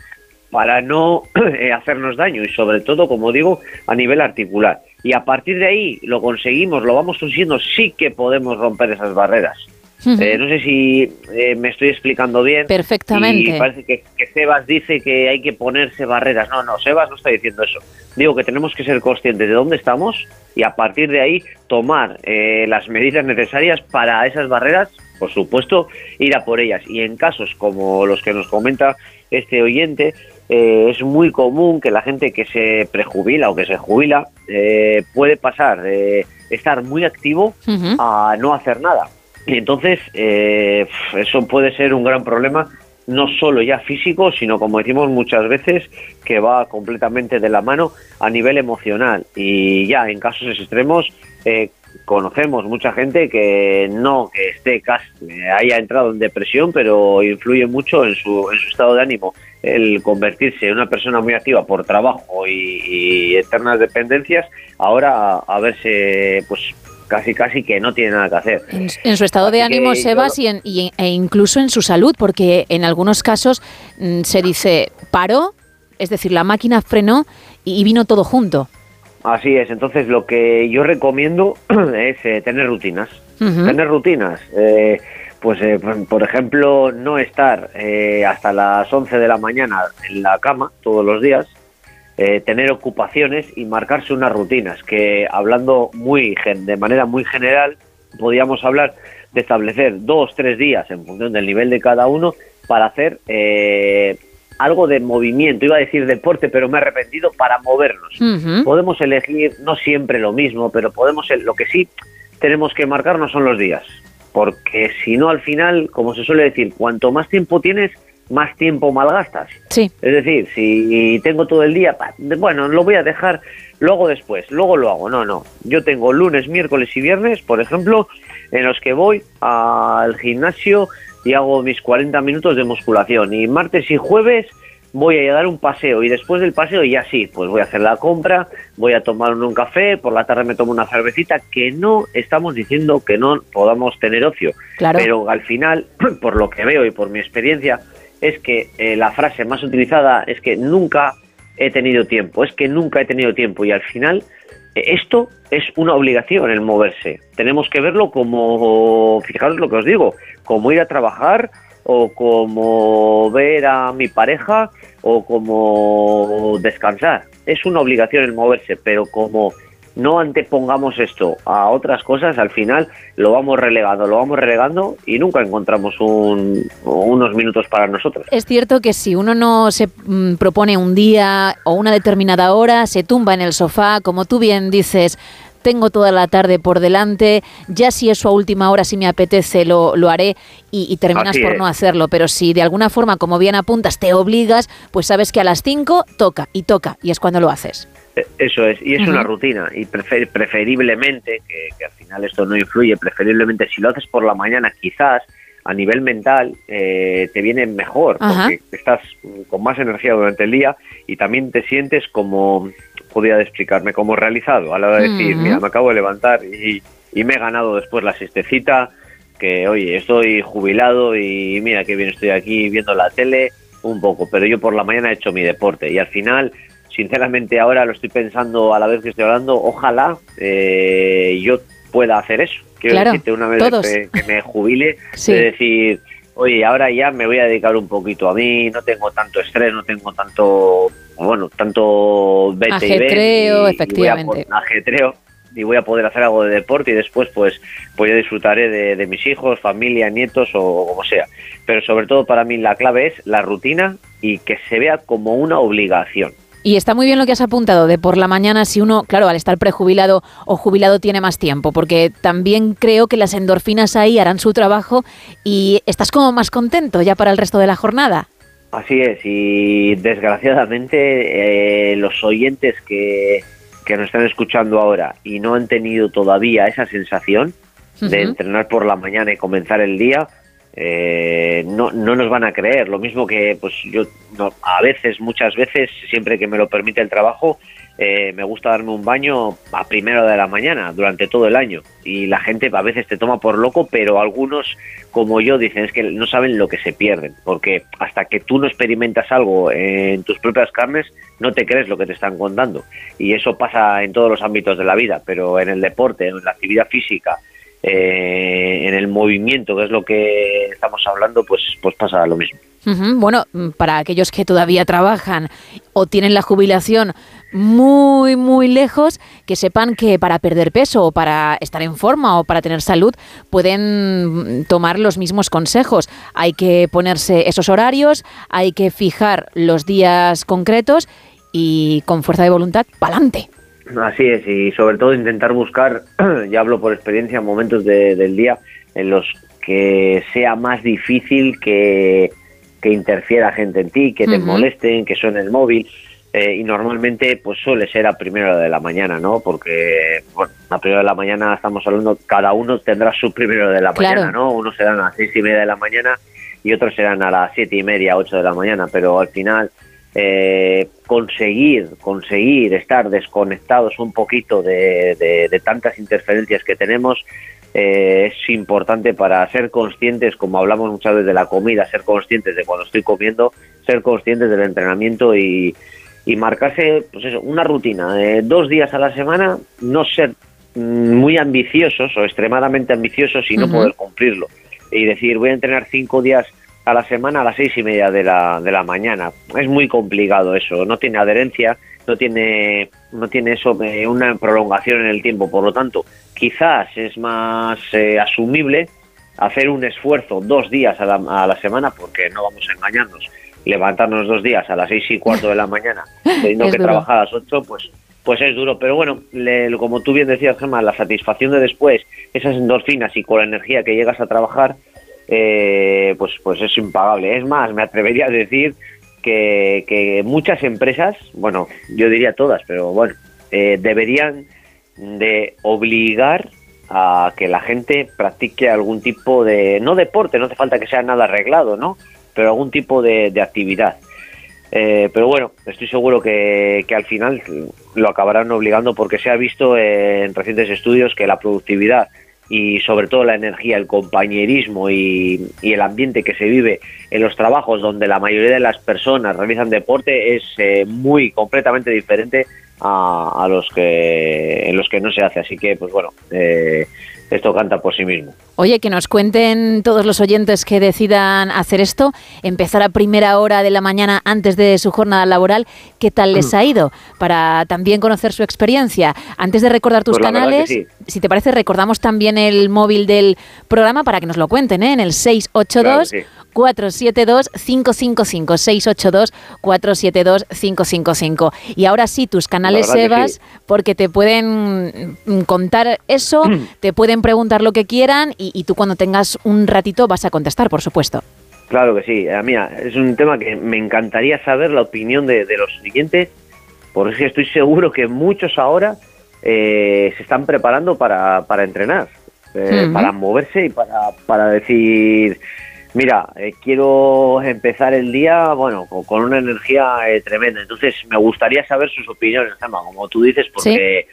para no eh, hacernos daño y sobre todo, como digo, a nivel articular. Y a partir de ahí lo conseguimos, lo vamos consiguiendo, sí que podemos romper esas barreras. Eh, no sé si eh, me estoy explicando bien. Perfectamente. Y parece que, que Sebas dice que hay que ponerse barreras. No, no, Sebas no está diciendo eso. Digo que tenemos que ser conscientes de dónde estamos y a partir de ahí tomar eh, las medidas necesarias para esas barreras, por supuesto, ir a por ellas. Y en casos como los que nos comenta este oyente, eh, es muy común que la gente que se prejubila o que se jubila eh, puede pasar de estar muy activo a no hacer nada. Y entonces eh, eso puede ser un gran problema, no solo ya físico, sino como decimos muchas veces, que va completamente de la mano a nivel emocional. Y ya en casos extremos eh, conocemos mucha gente que no que esté casi, haya entrado en depresión, pero influye mucho en su, en su estado de ánimo el convertirse en una persona muy activa por trabajo y, y eternas dependencias, ahora a, a verse pues casi casi que no tiene nada que hacer. En, en su estado de Así ánimo, Sebas, y, en- y- e incluso en su salud, porque en algunos casos mm, se dice paró, es decir, la máquina frenó y, y vino todo junto. Así es, entonces lo que yo recomiendo es eh, tener rutinas. Tener rutinas. eh, pues, eh, por- ejemplo, no estar eh, hasta las 11 de la mañana en la cama todos los días, eh, tener ocupaciones y marcarse unas rutinas que, hablando muy de manera muy general, podríamos hablar de establecer dos, tres días en función del nivel de cada uno para hacer eh, algo de movimiento. Iba a decir deporte, pero me he arrepentido para movernos. Podemos elegir no siempre lo mismo, pero podemos lo que sí tenemos que marcarnos son los días, porque si no al final, como se suele decir, cuanto más tiempo tienes, más tiempo malgastas. Sí. Es decir, si tengo todo el día, bueno, lo voy a dejar, lo hago después, luego lo hago. No, no. Yo tengo lunes, miércoles y viernes, por ejemplo, en los que voy al gimnasio y hago mis 40 minutos de musculación. Y martes y jueves voy a dar un paseo y después del paseo ya sí, pues voy a hacer la compra, voy a tomar un café, por la tarde me tomo una cervecita, que no estamos diciendo que no podamos tener ocio. Claro. Pero al final, por lo que veo y por mi experiencia, es que eh, la frase más utilizada es que nunca he tenido tiempo, es que nunca he tenido tiempo y al final eh, esto es una obligación el moverse. Tenemos que verlo como, fijaros lo que os digo, como ir a trabajar o como ver a mi pareja o como descansar. Es una obligación el moverse, pero como no antepongamos esto a otras cosas, al final lo vamos relegando, lo vamos relegando y nunca encontramos un- unos minutos para nosotros. Es cierto que si uno no se mm, propone un día o una determinada hora, se tumba en el sofá, como tú bien dices, tengo toda la tarde por delante, ya si eso a última hora, si me apetece, lo, lo haré y, y terminas por no hacerlo. Pero si de alguna forma, como bien apuntas, te obligas, pues sabes que a las 5 toca y toca y es cuando lo haces. Eso es, y es una rutina, y prefer- preferiblemente, que, que al final esto no influye, preferiblemente si lo haces por la mañana, quizás a nivel mental eh, te viene mejor, porque estás con más energía durante el día y también te sientes como, podría explicarme, como realizado a la hora de decir, mira, me acabo de levantar y, y me he ganado después la siestecita, que oye, estoy jubilado y mira qué bien estoy aquí viendo la tele un poco, pero yo por la mañana he hecho mi deporte y al final, sinceramente ahora lo estoy pensando a la vez que estoy hablando, ojalá eh, yo pueda hacer eso. Quiero Claro, decirte una vez todos. que, me jubile, Sí. de decir, oye, ahora ya me voy a dedicar un poquito a mí, no tengo tanto estrés, no tengo tanto, bueno, tanto vete y ven, y- y voy a efectivamente. ajetreo y voy a poder hacer algo de deporte y después pues pues ya disfrutaré de, de mis hijos, familia, nietos o como sea. Pero sobre todo para mí la clave es la rutina y que se vea como una obligación. Y está muy bien lo que has apuntado de por la mañana si uno, claro, al estar prejubilado o jubilado tiene más tiempo, porque también creo que las endorfinas ahí harán su trabajo y estás como más contento ya para el resto de la jornada. Así es, y desgraciadamente eh, los oyentes que, que nos están escuchando ahora y no han tenido todavía esa sensación de entrenar por la mañana y comenzar el día, eh, no, no nos van a creer. Lo mismo que pues yo no, a veces, muchas veces, siempre que me lo permite el trabajo, eh, me gusta darme un baño a primera de la mañana durante todo el año. Y la gente a veces te toma por loco, pero algunos, como yo, dicen es que no saben lo que se pierden. Porque hasta que tú no experimentas algo en tus propias carnes, no te crees lo que te están contando. Y eso pasa en todos los ámbitos de la vida, pero en el deporte, en la actividad física, eh, en el movimiento, que es lo que estamos hablando, pues, pues pasa lo mismo. Bueno, para aquellos que todavía trabajan o tienen la jubilación muy, muy lejos, que sepan que para perder peso o para estar en forma o para tener salud pueden tomar los mismos consejos. Hay que ponerse esos horarios, hay que fijar los días concretos y con fuerza de voluntad, pa'lante. Así es, y sobre todo intentar buscar, ya hablo por experiencia, momentos de- del día en los que sea más difícil que, que interfiera gente en ti, que te molesten, que suene el móvil. eh, y normalmente pues suele ser a primera hora de la mañana, ¿no? Porque bueno, a primera de la mañana estamos hablando, cada uno tendrá su primero de la Claro. mañana, ¿no? Unos serán a las seis y media de la mañana y otros serán a las siete y media, ocho de la mañana, pero al final eh, conseguir, conseguir estar desconectados un poquito de, de- de tantas interferencias que tenemos eh, es importante para ser conscientes, como hablamos muchas veces de la comida, ser conscientes de cuando estoy comiendo, ser conscientes del entrenamiento y, y marcarse pues eso, una rutina de dos días a la semana, no ser muy ambiciosos o extremadamente ambiciosos y no poder cumplirlo. Y decir, voy a entrenar cinco días a la semana a las seis y media de la, de la mañana. Es muy complicado eso, no tiene adherencia, no tiene, no tiene eso, eh, una prolongación en el tiempo. Por lo tanto, quizás es más eh, asumible hacer un esfuerzo dos días a la, a la semana, porque no vamos a engañarnos, levantarnos dos días a las seis y cuarto de la mañana, teniendo Es que duro. trabajar a las ocho, pues pues es duro, pero bueno, le- como tú bien decías, Gemma, la satisfacción de después, esas endorfinas y con la energía que llegas a trabajar, eh, pues, pues es impagable. Es más, me atrevería a decir que, que muchas empresas, bueno, yo diría todas, pero bueno, eh, deberían de obligar a que la gente practique algún tipo de, no deporte, no hace falta que sea nada arreglado, ¿no? Pero algún tipo de, actividad. Eh, pero bueno, estoy seguro que, que al final lo acabarán obligando porque se ha visto en recientes estudios que la productividad y sobre todo la energía, el compañerismo y, y el ambiente que se vive en los trabajos donde la mayoría de las personas realizan deporte es eh, muy completamente diferente a, a los que en los que no se hace. Así que, pues bueno, eh, esto canta por sí mismo. Oye, que nos cuenten todos los oyentes que decidan hacer esto, empezar a primera hora de la mañana antes de su jornada laboral, ¿qué tal les ha ido? Para también conocer su experiencia. Antes de recordar tus Pues canales, sí. Si te parece, recordamos también el móvil del programa para que nos lo cuenten, ¿eh? En el 682 Claro sí. 472 555 682 472 555. Y ahora sí, tus canales Sebas, sí. porque te pueden mm, contar eso, te pueden preguntar lo que quieran y, y tú cuando tengas un ratito vas a contestar, por supuesto. Claro que sí. Eh, mira, es un tema que me encantaría saber la opinión de, de los siguientes, porque estoy seguro que muchos ahora eh, se están preparando para, para entrenar. eh, para moverse y para, para decir, mira, eh, quiero empezar el día, bueno, con, con una energía eh, tremenda. Entonces, me gustaría saber sus opiniones, como tú dices, porque,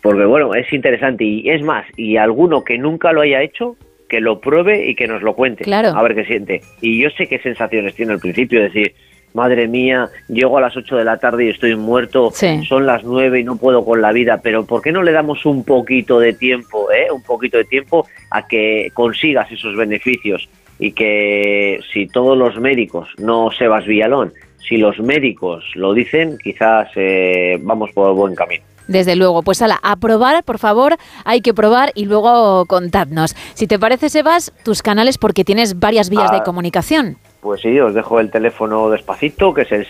porque, bueno, es interesante. Y es más, y alguno que nunca lo haya hecho, que lo pruebe y que nos lo cuente. Claro. A ver qué siente. Y yo sé qué sensaciones tiene al principio, decir, madre mía, llego a las 8 de la tarde y estoy muerto, Sí. son las 9 y no puedo con la vida, pero ¿por qué no le damos un poquito de tiempo, eh? un poquito de tiempo a que consigas esos beneficios? Y que si todos los médicos, no Sebas Villalón, si los médicos lo dicen, quizás eh, vamos por buen camino. Desde luego, pues ala, a probar, por favor, hay que probar y luego contadnos. Si te parece, Sebas, tus canales porque tienes varias vías Ah. de comunicación. Pues sí, os dejo el teléfono despacito, que es el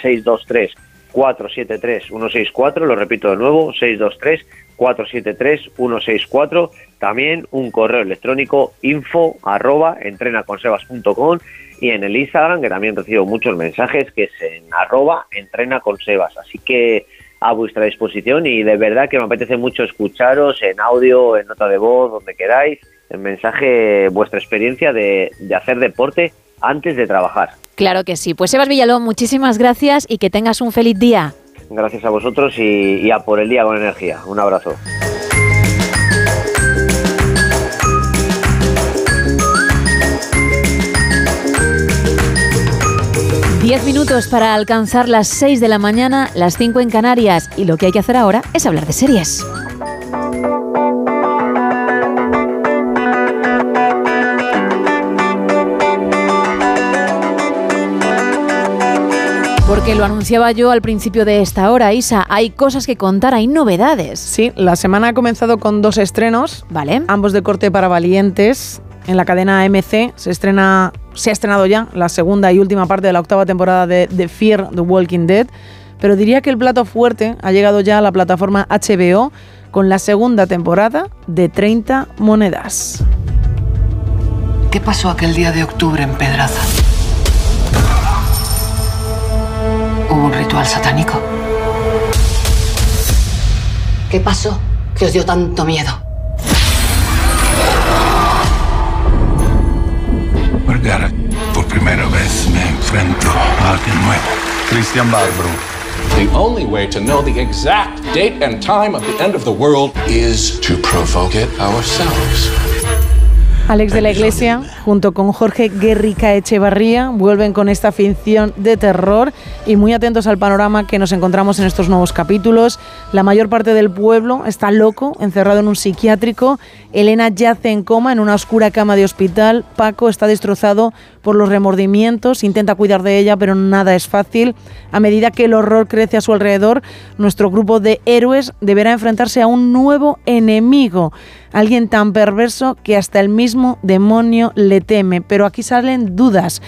623-473-164, lo repito de nuevo, 623-473-164, también un correo electrónico info arroba entrenaconsebas.com y en el Instagram, que también recibo muchos mensajes, que es en arroba entrenaconsebas. Así que a vuestra disposición y de verdad que me apetece mucho escucharos en audio, en nota de voz, donde queráis, en mensaje, vuestra experiencia de, de hacer deporte antes de trabajar. Claro que sí. Pues Sebas Villalón, muchísimas gracias y que tengas un feliz día. Gracias a vosotros y, y a por el día con energía. Un abrazo. Diez minutos para alcanzar las 6 de la mañana, las 5 en Canarias y lo que hay que hacer ahora es hablar de series. Porque lo anunciaba yo al principio de esta hora, Isa, hay cosas que contar, hay novedades. Sí, la semana ha comenzado con dos estrenos, vale. ambos de corte para valientes. En la cadena AMC se estrena, se ha estrenado ya la segunda y última parte de la octava temporada de The Fear the Walking Dead, pero diría que el plato fuerte ha llegado ya a la plataforma HBO con la segunda temporada de 30 monedas. ¿Qué pasó aquel día de octubre en Pedraza? ¿Hubo un ritual satánico? ¿Qué pasó que os dio tanto miedo? Vergara, por primera vez me enfrento a alguien nuevo. Cristian Barbro. The only way to know the exact date and time of the end of the world is to provoke it ourselves. Alex de la Iglesia, junto con Jorge Guerrica Echevarría, vuelven con esta ficción de terror y muy atentos al panorama que nos encontramos en estos nuevos capítulos. La mayor parte del pueblo está loco, encerrado en un psiquiátrico. Elena yace en coma en una oscura cama de hospital. Paco está destrozado por los remordimientos, intenta cuidar de ella, pero nada es fácil. A medida que el horror crece a su alrededor, nuestro grupo de héroes deberá enfrentarse a un nuevo enemigo. Alguien tan perverso que hasta el mismo demonio le teme. Pero aquí salen dudas.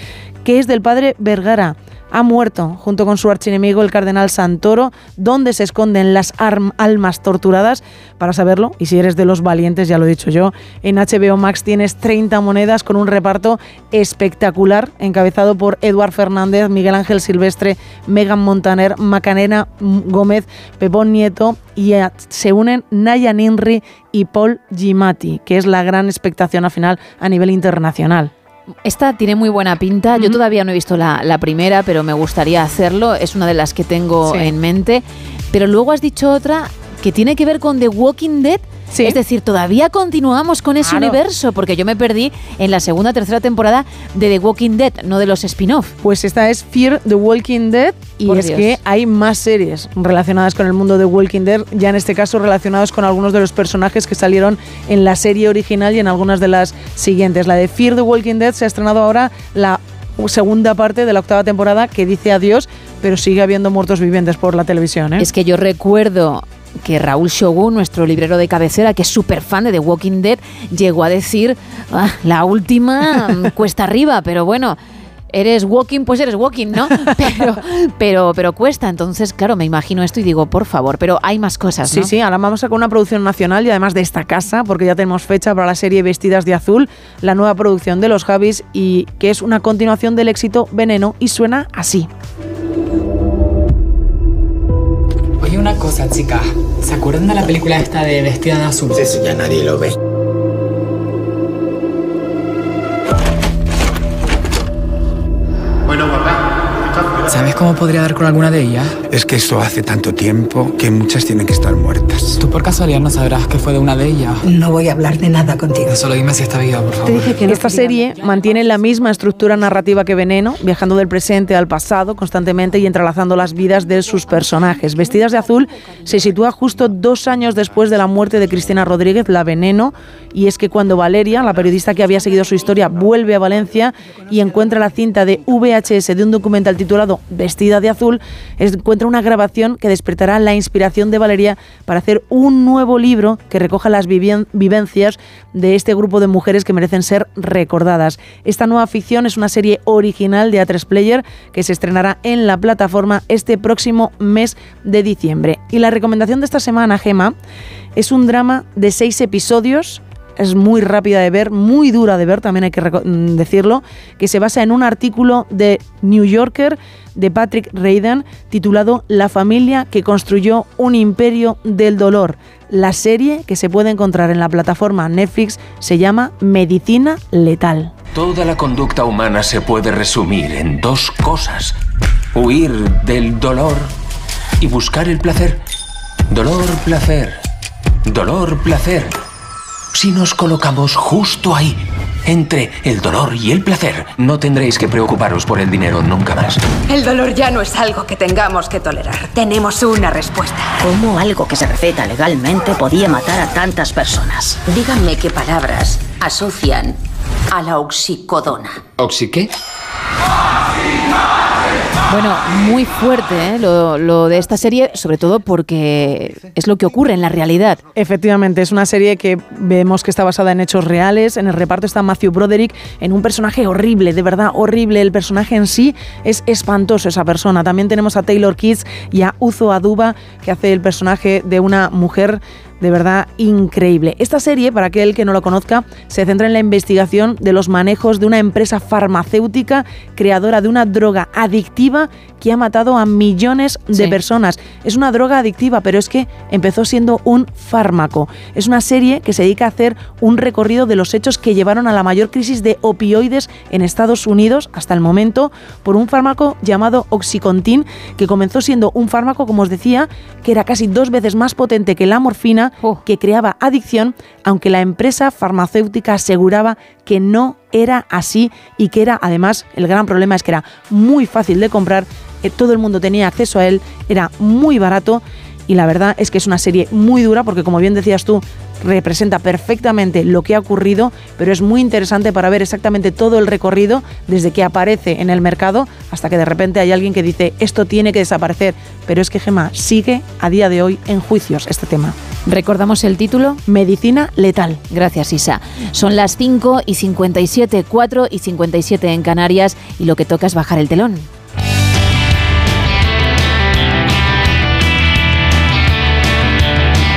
¿Qué es del padre Vergara? Ha muerto junto con su archienemigo el cardenal Santoro. ¿Dónde se esconden las almas torturadas? Para saberlo, y si eres de los valientes, ya lo he dicho yo, en HBO Max tienes 30 monedas con un reparto espectacular, encabezado por Eduard Fernández, Miguel Ángel Silvestre, Megan Montaner, Macarena Gómez, Pepón Nieto y se unen Naya Ninri y Paul Gimati, que es la gran expectación al final a nivel internacional. Esta tiene muy buena pinta. Yo todavía no he visto la, la primera, pero me gustaría hacerlo. Es una de las que tengo Sí. en mente. Pero luego has dicho otra que tiene que ver con The Walking Dead. Es decir, todavía continuamos con ese Claro. universo, porque yo me perdí en la segunda tercera temporada de The Walking Dead, no de los spin-off. Pues esta es Fear the Walking Dead y Por es Dios. que hay más series relacionadas con el mundo de Walking Dead, ya en este caso relacionados con algunos de los personajes que salieron en la serie original y en algunas de las siguientes. La de Fear the Walking Dead se ha estrenado ahora la segunda parte de la octava temporada que dice adiós, pero sigue habiendo muertos vivientes por la televisión. ¿eh? Es que yo recuerdo que Raúl Shogun, nuestro librero de cabecera, que es súper fan de The Walking Dead, llegó a decir, "Ah, la última mm, cuesta arriba, pero bueno. Eres walking, pues eres walking, ¿no? Pero, pero, pero cuesta. Entonces, claro, me imagino esto y digo, por favor, pero hay más cosas, Sí, ¿no? sí, ahora vamos a con una producción nacional y además de esta casa, porque ya tenemos fecha para la serie Vestidas de Azul, la nueva producción de los Javis y que es una continuación del éxito Veneno y suena así. Cosa, chica. ¿Se acuerdan de la película esta de Vestida de Azul? Eso ya nadie lo ve. ¿Sabes cómo podría dar con alguna de ellas? Es que esto hace tanto tiempo que muchas tienen que estar muertas. ¿Tú por casualidad no sabrás que fue de una de ellas? No voy a hablar de nada contigo. Solo dime si está viva, por favor. Esta serie mantiene la misma estructura narrativa que Veneno, viajando del presente al pasado constantemente y entrelazando las vidas de sus personajes. Vestidas de azul se sitúa justo dos años después de la muerte de Cristina Rodríguez, la Veneno, y es que cuando Valeria, la periodista que había seguido su historia, vuelve a Valencia y encuentra la cinta de VHS de un documental titulado Vestida de azul, encuentra una grabación que despertará la inspiración de Valeria para hacer un nuevo libro que recoja las vivencias de este grupo de mujeres que merecen ser recordadas. Esta nueva ficción es una serie original de A3 Player que se estrenará en la plataforma este próximo mes de diciembre. Y la recomendación de esta semana, Gema, es un drama de seis episodios es muy rápida de ver, muy dura de ver, también hay que mm, decirlo, que se basa en un artículo de New Yorker de Patrick Reagan titulado La familia que construyó un imperio del dolor. La serie que se puede encontrar en la plataforma Netflix se llama Medicina Letal. Toda la conducta humana se puede resumir en dos cosas. Huir del dolor y buscar el placer. Dolor, placer. Dolor, placer. Si nos colocamos justo ahí, entre el dolor y el placer, no tendréis que preocuparos por el dinero nunca más. El dolor ya no es algo que tengamos que tolerar. Tenemos una respuesta. ¿Cómo algo que se receta legalmente podía matar a tantas personas? Díganme qué palabras asocian a la oxicodona. ¿Oxi qué? Bueno, muy fuerte ¿eh? lo, de esta serie, sobre todo porque es lo que ocurre en la realidad. Efectivamente, es una serie que vemos que está basada en hechos reales. En el reparto está Matthew Broderick en un personaje horrible, de verdad horrible. El personaje en sí es espantoso, esa persona. También tenemos a Taylor Kitsch y a Uzo Aduba, que hace el personaje de una mujer de verdad increíble. Esta serie, para aquel que no lo conozca, se centra en la investigación de los manejos de una empresa farmacéutica creadora de una droga adictiva que ha matado a millones de Sí. personas. Es una droga adictiva, pero es que empezó siendo un fármaco. Es una serie que se dedica a hacer un recorrido de los hechos que llevaron a la mayor crisis de opioides en Estados Unidos hasta el momento por un fármaco llamado Oxycontin, que comenzó siendo un fármaco, como os decía, que era casi dos veces más potente que la morfina, que creaba adicción, aunque la empresa farmacéutica aseguraba que no era así y que era, además, el gran problema es que era muy fácil de comprar, eh, todo el mundo tenía acceso a él, era muy barato y la verdad es que es una serie muy dura porque, como bien decías tú, representa perfectamente lo que ha ocurrido, pero es muy interesante para ver exactamente todo el recorrido desde que aparece en el mercado hasta que de repente hay alguien que dice esto tiene que desaparecer. Pero es que Gema sigue a día de hoy en juicios este tema. Recordamos el título. Medicina letal. Gracias, Isa. Son las 5 y 57, 4 y 57 en Canarias y lo que toca es bajar el telón.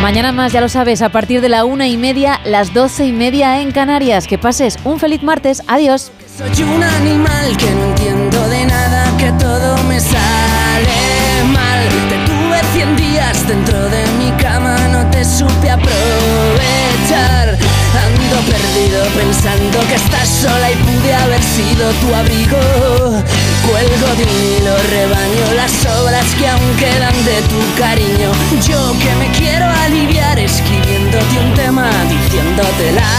Mañana más, ya lo sabes, a partir de la una y media, las doce y media en Canarias. Que pases un feliz martes. Adiós. Soy un animal que no entiendo de nada, que todo me sale mal. Te tuve 100 días dentro de mi cama, no te supe aprovechar. Ando perdido pensando que estás sola y pude haber sido tu abrigo. Cuelgo de hilo, rebaño las obras que aún quedan de tu cariño. Yo que me quiero aliviar escribiéndote un tema, diciéndote la